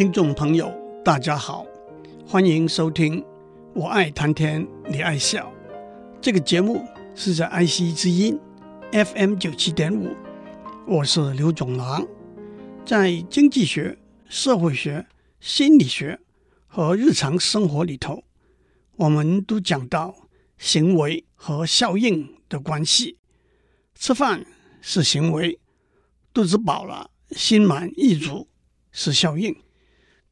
听众朋友，大家好，欢迎收听《我爱谈天，你爱笑》这个节目是在爱惜之音 FM 九七点五，我是刘总郎，在经济学、社会学、心理学和日常生活里头，我们都讲到行为和效应的关系。吃饭是行为，肚子饱了，心满意足是效应。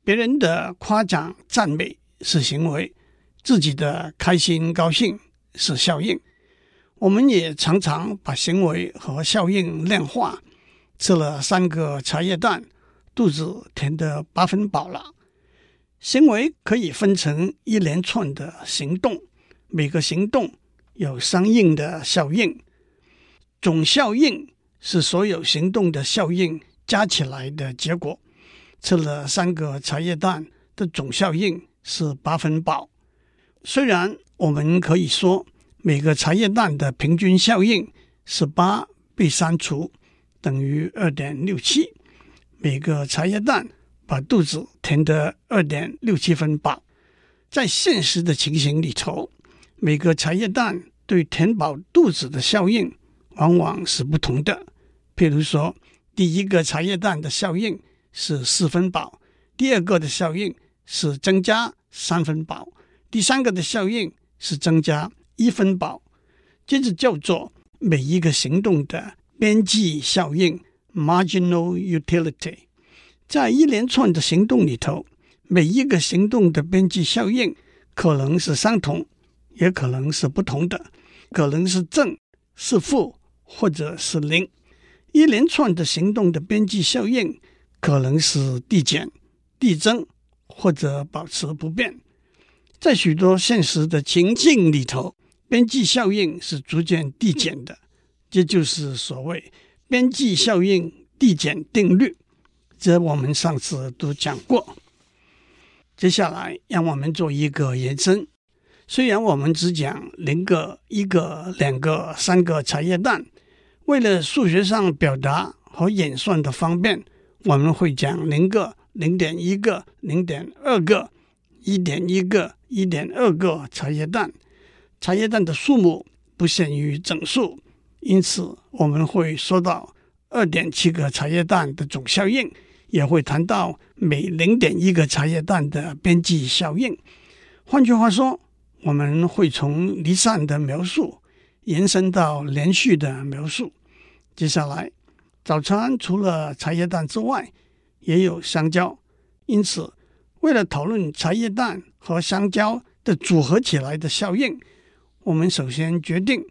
别人的夸奖赞美是行为，自己的开心高兴是效应。我们也常常把行为和效应量化，吃了三个茶叶蛋，肚子填得八分饱了。行为可以分成一连串的行动，每个行动有相应的效应，总效应是所有行动的效应加起来的结果。吃了三个茶叶蛋的总效应是八分饱。虽然我们可以说每个茶叶蛋的平均效应是八被删除等于二点六七，每个茶叶蛋把肚子填得二点六七分饱。在现实的情形里头，每个茶叶蛋对填饱肚子的效应往往是不同的。譬如说，第一个茶叶蛋的效应。是四分饱，第二个的效应是增加三分饱，第三个的效应是增加一分饱，接着叫做每一个行动的边际效应 （marginal utility）。在一连串的行动里头，每一个行动的边际效应可能是相同，也可能是不同的，可能是正、是负，或者是零。一连串的行动的边际效应。可能是递减、递增或者保持不变。在许多现实的情境里头，边际效应是逐渐递减的，这就是所谓边际效应递减定律。这我们上次都讲过。接下来让我们做一个延伸。虽然我们只讲零个、一个、两个、三个茶叶蛋，为了数学上表达和演算的方便。我们会讲零个、零点一个、零点二个、一点一个、一点二个茶叶蛋。茶叶蛋的数目不限于整数，因此我们会说到二点七个茶叶蛋的总效应，也会谈到每零点一个茶叶蛋的边际效应。换句话说，我们会从离散的描述延伸到连续的描述。接下来。早餐除了茶叶蛋之外，也有香蕉。因此，为了讨论茶叶蛋和香蕉的组合起来的效应，我们首先决定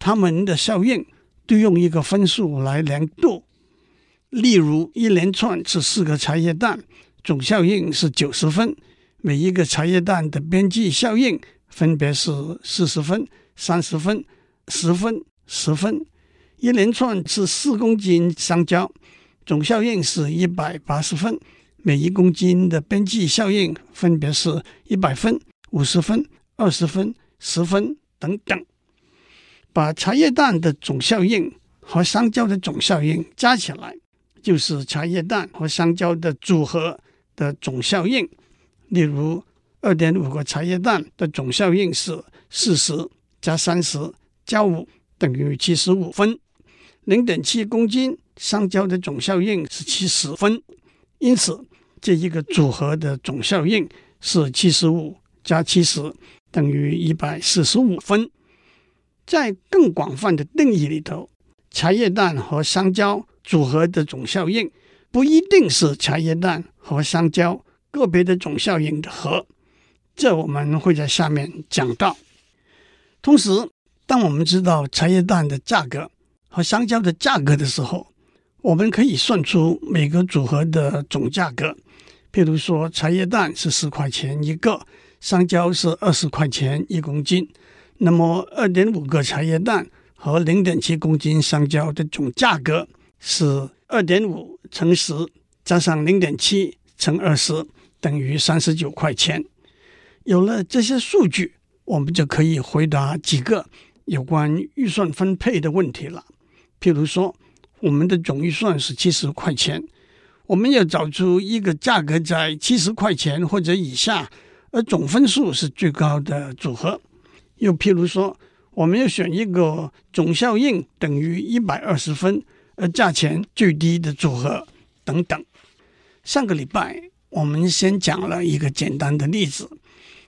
它们的效应都用一个分数来量度。例如，一连串是四个茶叶蛋，总效应是九十分，每一个茶叶蛋的边际效应分别是四十分、三十分、十分、十分。一连串是四公斤香蕉，总效应是一百八十分，每一公斤的边际效应分别是一百分、五十分、二十分、十分等等。把茶叶蛋的总效应和香蕉的总效应加起来，就是茶叶蛋和香蕉的组合的总效应。例如，二点五个茶叶蛋的总效应是四十加三十加五等于七十五分。零点七公斤香蕉的总效应是七十分，因此这一个组合的总效应是七十五加七十等于一百四十五分。在更广泛的定义里头，茶叶蛋和香蕉组合的总效应不一定是茶叶蛋和香蕉个别的总效应的和，这我们会在下面讲到。同时，当我们知道茶叶蛋的价格，和香蕉的价格的时候，我们可以算出每个组合的总价格。譬如说，茶叶蛋是十块钱一个，香蕉是二十块钱一公斤。那么，二点五个茶叶蛋和零点七公斤香蕉的总价格是二点五乘十加上零点七乘二十，等于三十九块钱。有了这些数据，我们就可以回答几个有关预算分配的问题了。譬如说，我们的总预算是七十块钱，我们要找出一个价格在七十块钱或者以下，而总分数是最高的组合。又譬如说，我们要选一个总效应等于一百二十分，而价钱最低的组合等等。上个礼拜我们先讲了一个简单的例子：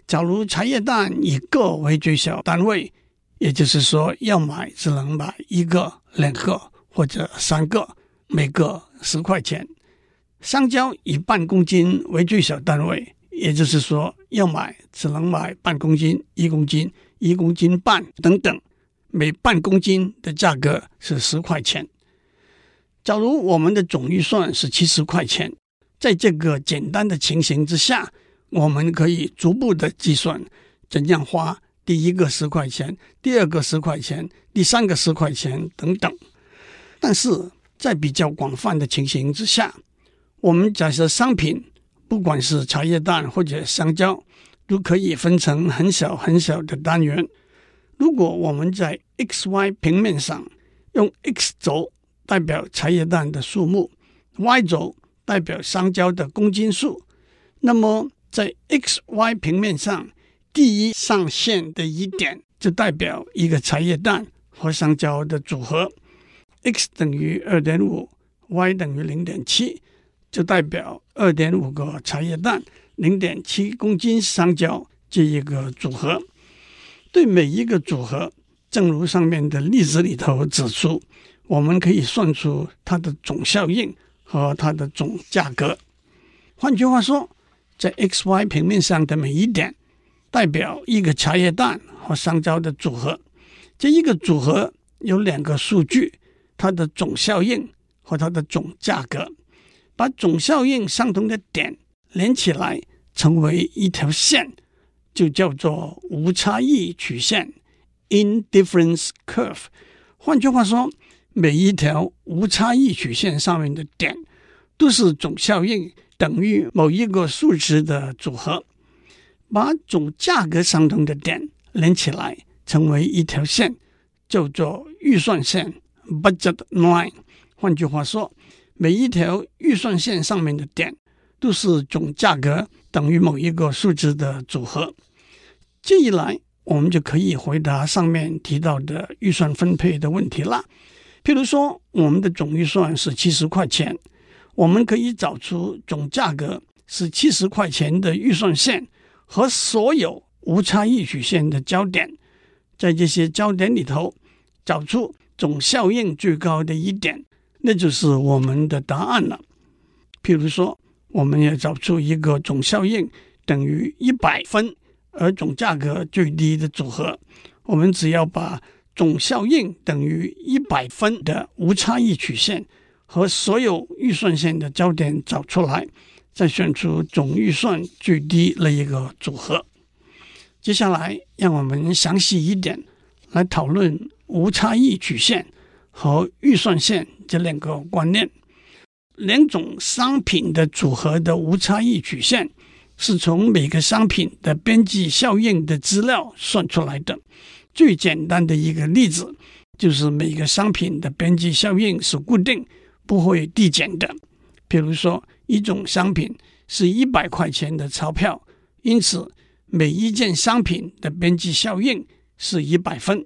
假如茶叶蛋以个为最小单位，也就是说要买只能买一个、两个或者三个，每个十块钱。香蕉以半公斤为最小单位，也就是说，要买只能买半公斤、一公斤、一公斤半等等，每半公斤的价格是十块钱。假如我们的总预算是七十块钱，在这个简单的情形之下，我们可以逐步的计算怎样花第一个十块钱、第二个十块钱、第三个十块钱等等。但是在比较广泛的情形之下，我们假设商品，不管是茶叶蛋或者香蕉，都可以分成很小很小的单元。如果我们在 x y 平面上用 x 轴代表茶叶蛋的数目，y 轴代表香蕉的公斤数，那么在 x y 平面上第一上线的一点就代表一个茶叶蛋和香蕉的组合，x 等于二点五，y 等于零点七。就代表二点五个茶叶蛋，零点七公斤香蕉这一个组合。对每一个组合，正如上面的例子里头指出，我们可以算出它的总效应和它的总价格。换句话说，在 x y 平面上的每一点，代表一个茶叶蛋和香蕉的组合。这一个组合有两个数据，它的总效应和它的总价格。把总效应相同的点连起来，成为一条线，就叫做无差异曲线 （indifference curve）。换句话说，每一条无差异曲线上面的点都是总效应等于某一个数值的组合。把总价格相同的点连起来，成为一条线，叫做预算线 （budget line）。换句话说，每一条预算线上面的点都是总价格等于某一个数值的组合。这一来，我们就可以回答上面提到的预算分配的问题了。譬如说，我们的总预算是七十块钱，我们可以找出总价格是七十块钱的预算线和所有无差异曲线的交点，在这些交点里头找出总效应最高的一点。那就是我们的答案了。譬如说，我们要找出一个总效应等于一百分而总价格最低的组合，我们只要把总效应等于一百分的无差异曲线和所有预算线的交点找出来，再选出总预算最低那一个组合。接下来，让我们详细一点来讨论无差异曲线和预算线这两个观念，两种商品的组合的无差异曲线是从每个商品的边际效应的资料算出来的。最简单的一个例子就是每个商品的边际效应是固定，不会递减的。比如说，一种商品是一百块钱的钞票，因此每一件商品的边际效应是一百分。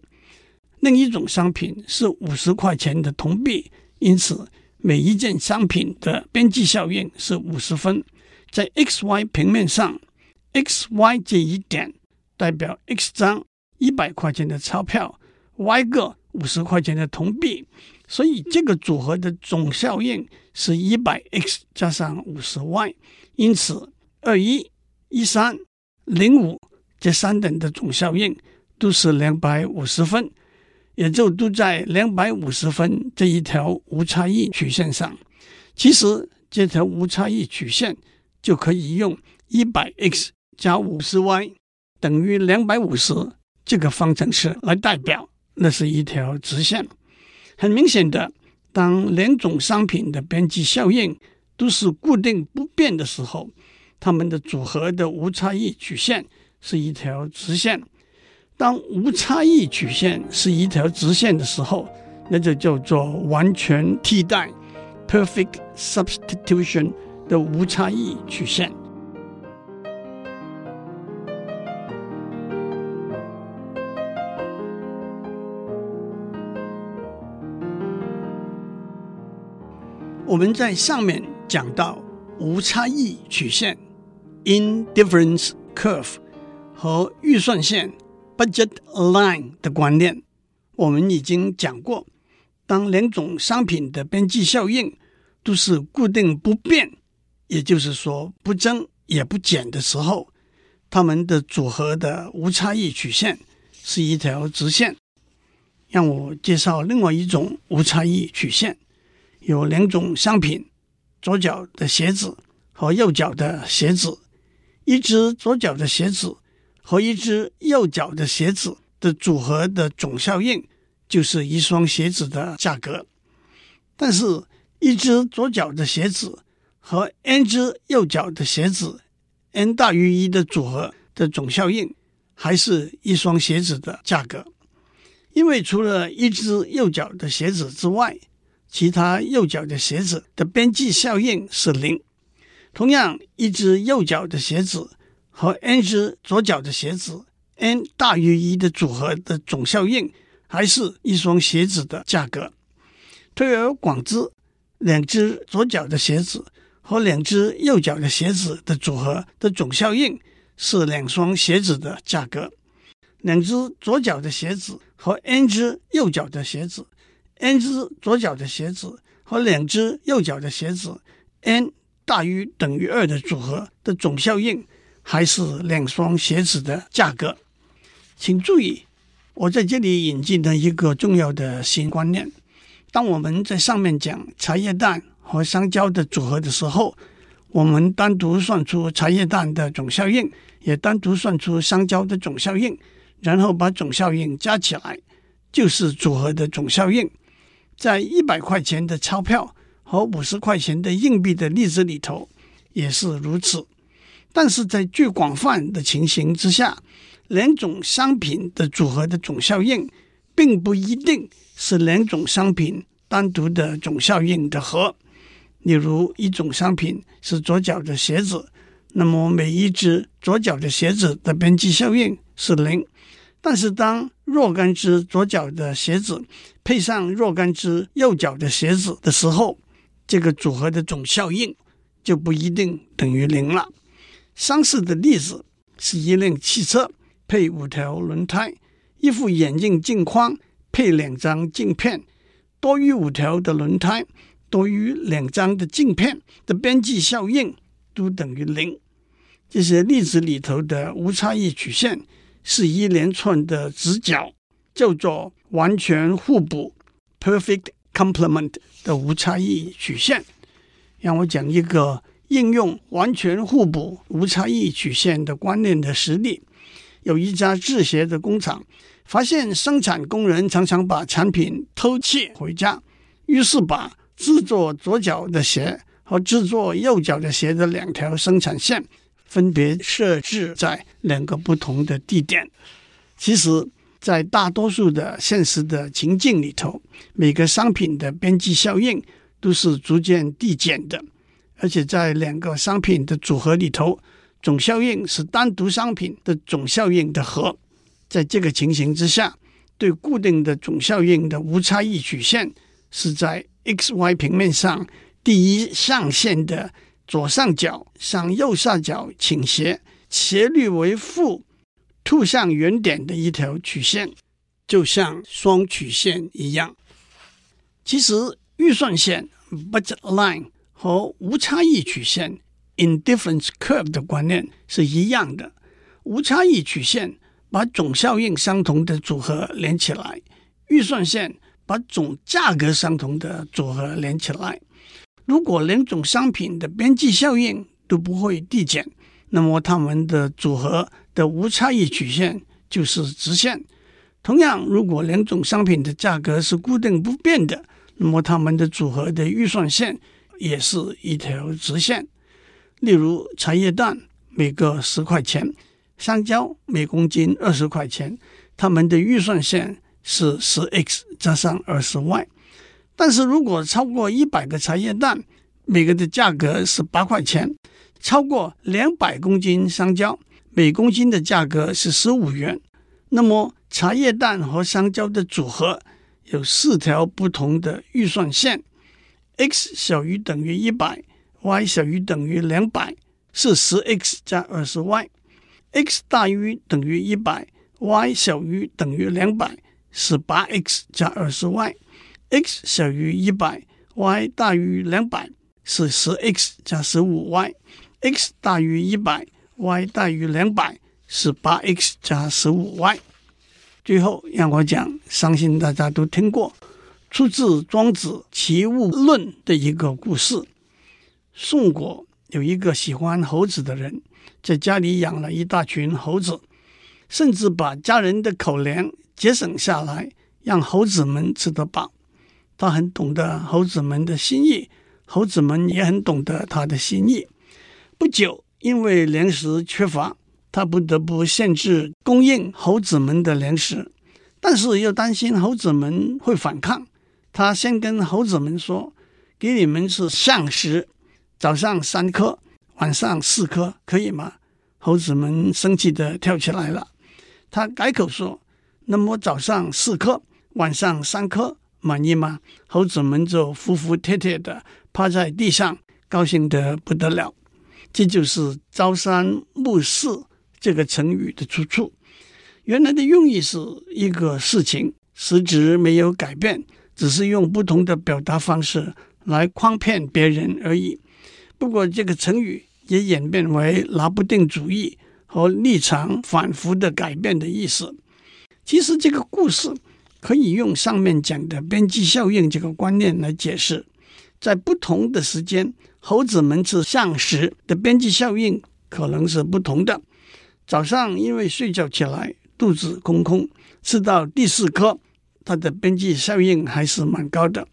另一种商品是五十块钱的铜币，因此每一件商品的边际效应是五十分。在 x y 平面上，x y 这一点代表 x 张一百块钱的钞票，y 个五十块钱的铜币，所以这个组合的总效应是一百 x 加上五十 y，因此二一、一三、零五这三等的总效应都是两百五十分。也就都在两百五十分这一条无差异曲线上。其实这条无差异曲线就可以用一百 x 加五十 y 等于两百五十这个方程式来代表，那是一条直线。很明显的，当两种商品的边际效应都是固定不变的时候，它们的组合的无差异曲线是一条直线。当无差异曲线是一条直线的时候，那就叫做完全替代 （perfect substitution） 的无差异曲线。我们在上面讲到无差异曲线 （indifference curve） 和预算线 （budget line） 的观念。我们已经讲过，当两种商品的边际效应都是固定不变，也就是说不增也不减的时候，它们的组合的无差异曲线是一条直线。让我介绍另外一种无差异曲线。有两种商品，左脚的鞋子和右脚的鞋子，一只左脚的鞋子和一只右脚的鞋子的组合的总效应就是一双鞋子的价格。但是，一只左脚的鞋子和 n 只右脚的鞋子 n 大于一的组合的总效应还是一双鞋子的价格，因为除了一只右脚的鞋子之外，其他右脚的鞋子的边际效应是零。同样，一只右脚的鞋子和 n 只左脚的鞋子 n 大于一的组合的总效应，还是一双鞋子的价格。推而广之，两只左脚的鞋子和两只右脚的鞋子的组合的总效应是两双鞋子的价格。两只左脚的鞋子和 n 只右脚的鞋子。N 只左脚的鞋子和两只右脚的鞋子 n 大于等于二的组合的总效应，还是两双鞋子的价格。请注意，我在这里引进了一个重要的新观念：当我们在上面讲茶叶蛋和香蕉的组合的时候，我们单独算出茶叶蛋的总效应，也单独算出香蕉的总效应，然后把总效应加起来，就是组合的总效应。在一百块钱的钞票和五十块钱的硬币的例子里头也是如此，但是在最广泛的情形之下，两种商品的组合的总效应，并不一定是两种商品单独的总效应的和。例如，一种商品是左脚的鞋子，那么每一只左脚的鞋子的边际效应是零。但是，当若干只左脚的鞋子配上若干只右脚的鞋子的时候，这个组合的总效应就不一定等于零了。相似的例子是一辆汽车配五条轮胎，一副眼镜镜框配两张镜片，多于五条的轮胎多于两张的镜片的边际效应都等于零。这些例子里头的无差异曲线。是一连串的直角，叫做完全互补 （perfect complement） 的无差异曲线。让我讲一个应用完全互补无差异曲线的观念的实例。有一家制鞋的工厂，发现生产工人常常把产品偷窃回家，于是把制作左脚的鞋和制作右脚的鞋的两条生产线。分别设置在两个不同的地点。其实，在大多数的现实的情境里头，每个商品的边际效应都是逐渐递减的，而且在两个商品的组合里头，总效应是单独商品的总效应的和。在这个情形之下，对固定的总效应的无差异曲线是在 x y 平面上第一象限的。左上角向右下角倾斜，斜率为负，凸向原点的一条曲线，就像双曲线一样。其实预算线 （budget line） 和无差异曲线 （indifference curve） 的观念是一样的。无差异曲线把总效应相同的组合连起来，预算线把总价格相同的组合连起来。如果两种商品的边际效应都不会递减，那么它们的组合的无差异曲线就是直线。同样，如果两种商品的价格是固定不变的，那么它们的组合的预算线也是一条直线。例如，茶叶蛋每个十块钱，香蕉每公斤二十块钱，它们的预算线是十 x 加上二十 y。但是如果超过一百个茶叶蛋，每个的价格是八块钱；超过两百公斤香蕉，每公斤的价格是十五元。那么茶叶蛋和香蕉的组合有四条不同的预算线：x 小于等于一百，y 小于等于两百，是十 x 加二十 y；x 大于等于一百，y 小于等于两百，是八 x 加二十 y x 小于一百，y 大于两百。是十 x 加十五 y，x 大于一百，y 大于两百，是八 x 加十五 y。最后让我讲，相信大家都听过，出自《庄子·齐物论》的一个故事。宋国有一个喜欢猴子的人，在家里养了一大群猴子，甚至把家人的口粮节省下来，让猴子们吃得饱。他很懂得猴子们的心意。猴子们也很懂得他的心意。不久，因为粮食缺乏，他不得不限制供应猴子们的粮食，但是又担心猴子们会反抗。他先跟猴子们说：“给你们吃橡实，早上三颗，晚上四颗，可以吗？”猴子们生气地跳起来了。他改口说：“那么早上四颗，晚上三颗，满意吗？”猴子们就服服帖帖的。趴在地上，高兴得不得了。这就是“朝三暮四”这个成语的出处。原来的用意是一个事情，实质没有改变，只是用不同的表达方式来诓骗别人而已。不过，这个成语也演变为拿不定主意和立场反复的改变的意思。其实，这个故事可以用上面讲的边际效应这个观念来解释。在不同的时间，猴子们吃橡实的边际效应可能是不同的。早上因为睡觉起来肚子空空，吃到第四颗，它的边际效应还是蛮高的。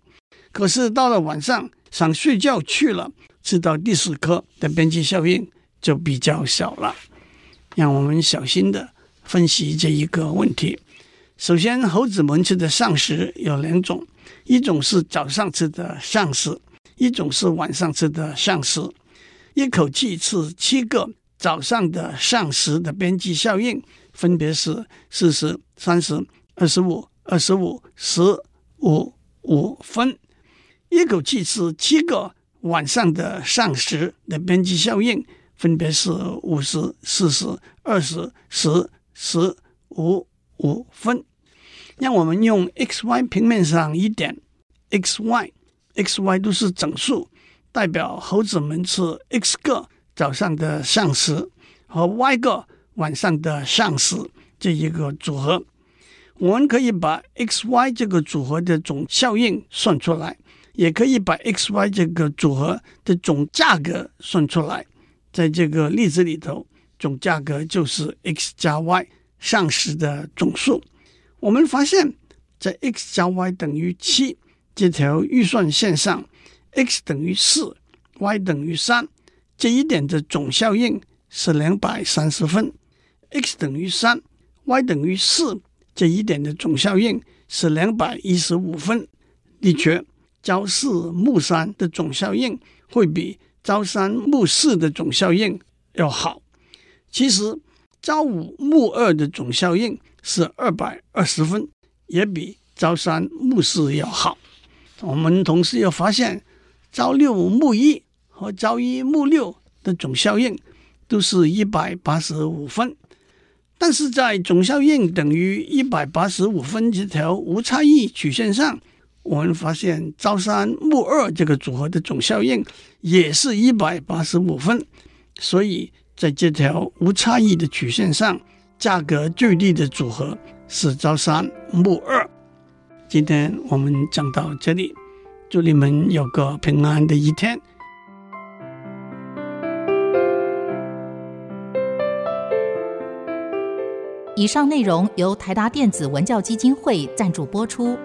可是到了晚上想睡觉去了，吃到第四颗的边际效应就比较小了。让我们小心的分析这一个问题。首先，猴子们吃的橡实有两种。一种是早上吃的橡实，一种是晚上吃的橡实。一口气吃七个早上的橡实的边际效应，分别是四十、三十、二十五、二十五、十五五分。一口气吃七个晚上的橡实的边际效应，分别是五十、四十、二十、十、十五五分。让我们用 x y 平面上一点，x y x y 都是整数，代表猴子们吃 x 个早上的橡实和 y 个晚上的橡实这一个组合。我们可以把 x y 这个组合的总效应算出来，也可以把 x y 这个组合的总价格算出来。在这个例子里头，总价格就是 x 加 y 橡实的总数。我们发现，在 x 加 y 等于七这条预算线上，x 等于四，y 等于三这一点的总效应是两百三十分；x 等于三，y 等于四这一点的总效应是两百一十五分。的确，朝四暮三的总效应会比朝三暮四的总效应要好。其实，朝五暮二的总效应是二百二十分，也比朝三暮四要好。我们同时又发现，朝六暮一和朝一暮六的总效应都是一百八十五分。但是在总效应等于一百八十五分这条无差异曲线上，我们发现朝三暮二这个组合的总效应也是一百八十五分。所以。在这条无差异的曲线上，价格最低的组合是朝三暮二。今天我们讲到这里，祝你们有个平安的一天。以上内容由台达电子文教基金会赞助播出。